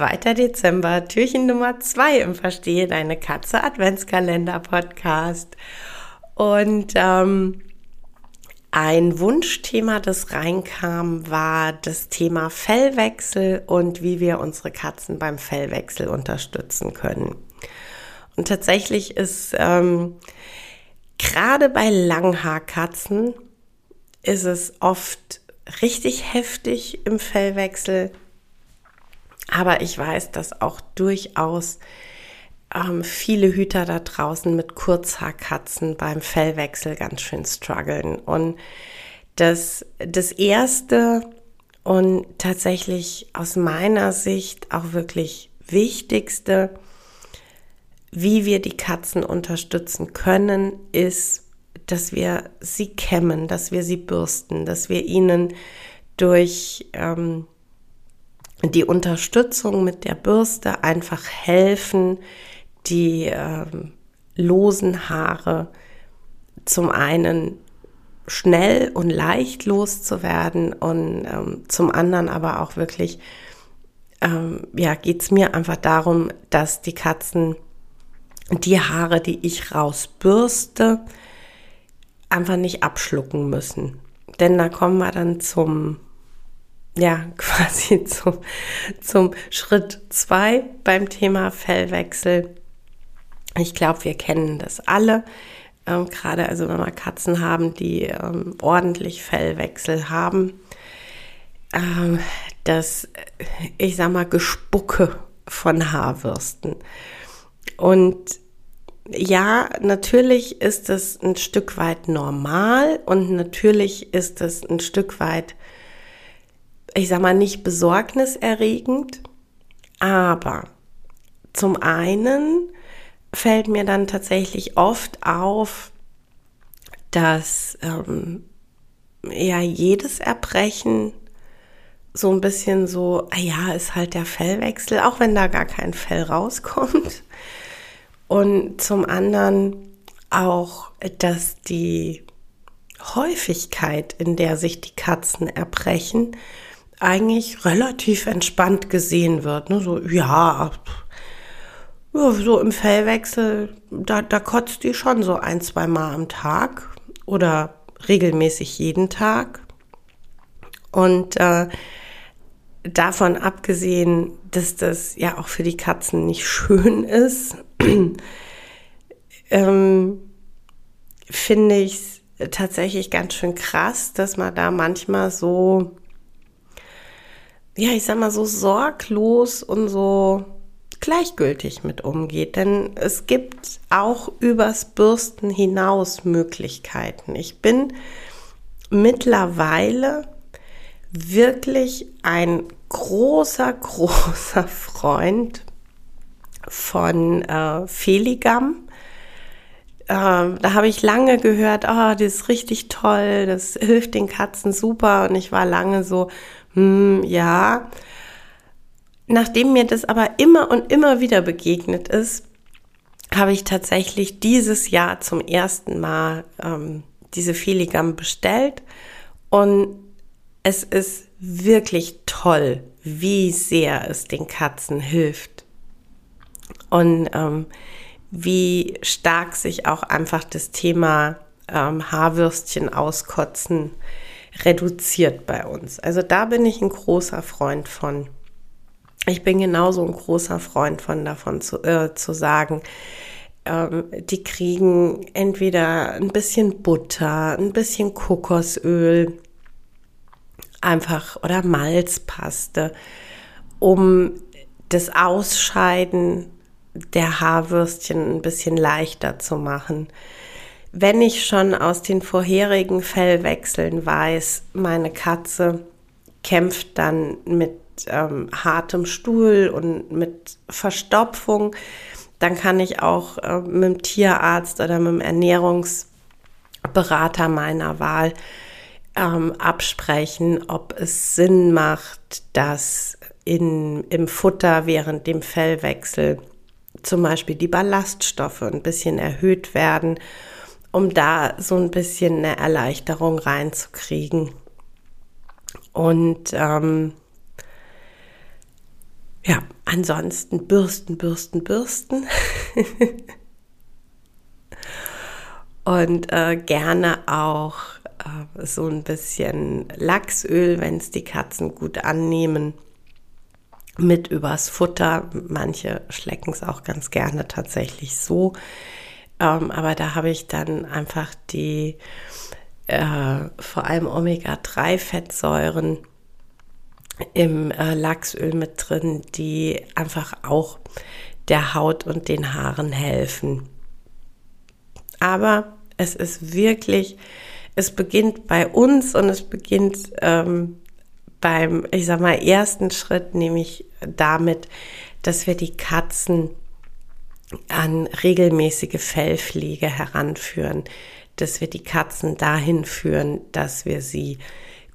2. Dezember, Türchen Nummer 2 im Verstehe Deine Katze Adventskalender Podcast. Und ähm, ein Wunschthema, das reinkam, war das Thema Fellwechsel und wie wir unsere Katzen beim Fellwechsel unterstützen können. Und tatsächlich ist ähm, gerade bei Langhaarkatzen ist es oft richtig heftig im Fellwechsel. Aber ich weiß, dass auch durchaus ähm, viele Hüter da draußen mit Kurzhaarkatzen beim Fellwechsel ganz schön strugglen. Und das, das erste und tatsächlich aus meiner Sicht auch wirklich wichtigste, wie wir die Katzen unterstützen können, ist, dass wir sie kämmen, dass wir sie bürsten, dass wir ihnen durch ähm, die Unterstützung mit der Bürste einfach helfen, die ähm, losen Haare zum einen schnell und leicht loszuwerden und ähm, zum anderen aber auch wirklich, ähm, ja, geht es mir einfach darum, dass die Katzen die Haare, die ich rausbürste, einfach nicht abschlucken müssen. Denn da kommen wir dann zum, ja, quasi zum, zum Schritt zwei beim Thema Fellwechsel. Ich glaube, wir kennen das alle. Ähm, Gerade also, wenn wir Katzen haben, die ähm, ordentlich Fellwechsel haben, ähm, das, ich sag mal, Gespucke von Haarwürsten. Und ja, natürlich ist es ein Stück weit normal und natürlich ist es ein Stück weit, ich sag mal, nicht besorgniserregend, aber zum einen fällt mir dann tatsächlich oft auf, dass ähm, ja jedes Erbrechen so ein bisschen so, ah ja, ist halt der Fellwechsel, auch wenn da gar kein Fell rauskommt. Und zum anderen auch, dass die Häufigkeit, in der sich die Katzen erbrechen, eigentlich relativ entspannt gesehen wird. Ne? So, ja, so im Fellwechsel, da, da kotzt die schon so ein, zwei Mal am Tag oder regelmäßig jeden Tag. Und äh, davon abgesehen, dass das ja auch für die Katzen nicht schön ist, ähm, finde ich es tatsächlich ganz schön krass, dass man da manchmal so, ja, ich sag mal, so sorglos und so gleichgültig mit umgeht. Denn es gibt auch übers Bürsten hinaus Möglichkeiten. Ich bin mittlerweile wirklich ein großer, großer Freund von äh, Feligam. Äh, da habe ich lange gehört, oh, das ist richtig toll, das hilft den Katzen super. Und ich war lange so, hm, ja. Nachdem mir das aber immer und immer wieder begegnet ist, habe ich tatsächlich dieses Jahr zum ersten Mal ähm, diese Feligam bestellt. Und es ist wirklich toll, wie sehr es den Katzen hilft und ähm, wie stark sich auch einfach das Thema ähm, Haarwürstchen auskotzen reduziert bei uns. Also da bin ich ein großer Freund von. Ich bin genauso ein großer Freund von davon zu, äh, zu sagen, ähm, die kriegen entweder ein bisschen Butter, ein bisschen Kokosöl, einfach oder Malzpaste, um das Ausscheiden der Haarwürstchen ein bisschen leichter zu machen. Wenn ich schon aus den vorherigen Fellwechseln weiß, meine Katze kämpft dann mit ähm, hartem Stuhl und mit Verstopfung, dann kann ich auch äh, mit dem Tierarzt oder mit dem Ernährungsberater meiner Wahl ähm, absprechen, ob es Sinn macht, dass in, im Futter während dem Fellwechsel zum Beispiel die Ballaststoffe ein bisschen erhöht werden, um da so ein bisschen eine Erleichterung reinzukriegen. Und ähm, ja, ansonsten bürsten, bürsten, bürsten. Und äh, gerne auch äh, so ein bisschen Lachsöl, wenn es die Katzen gut annehmen, mit übers Futter. Manche schlecken es auch ganz gerne tatsächlich so. Ähm, aber da habe ich dann einfach die äh, vor allem Omega-3-Fettsäuren im äh, Lachsöl mit drin, die einfach auch der Haut und den Haaren helfen. Aber es ist wirklich, es beginnt bei uns und es beginnt ähm, beim, ich sag mal, ersten Schritt, nämlich damit, dass wir die Katzen an regelmäßige Fellpflege heranführen, dass wir die Katzen dahin führen, dass wir sie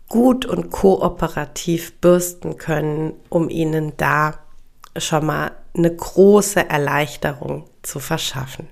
gut und kooperativ bürsten können, um ihnen da schon mal eine große Erleichterung zu verschaffen.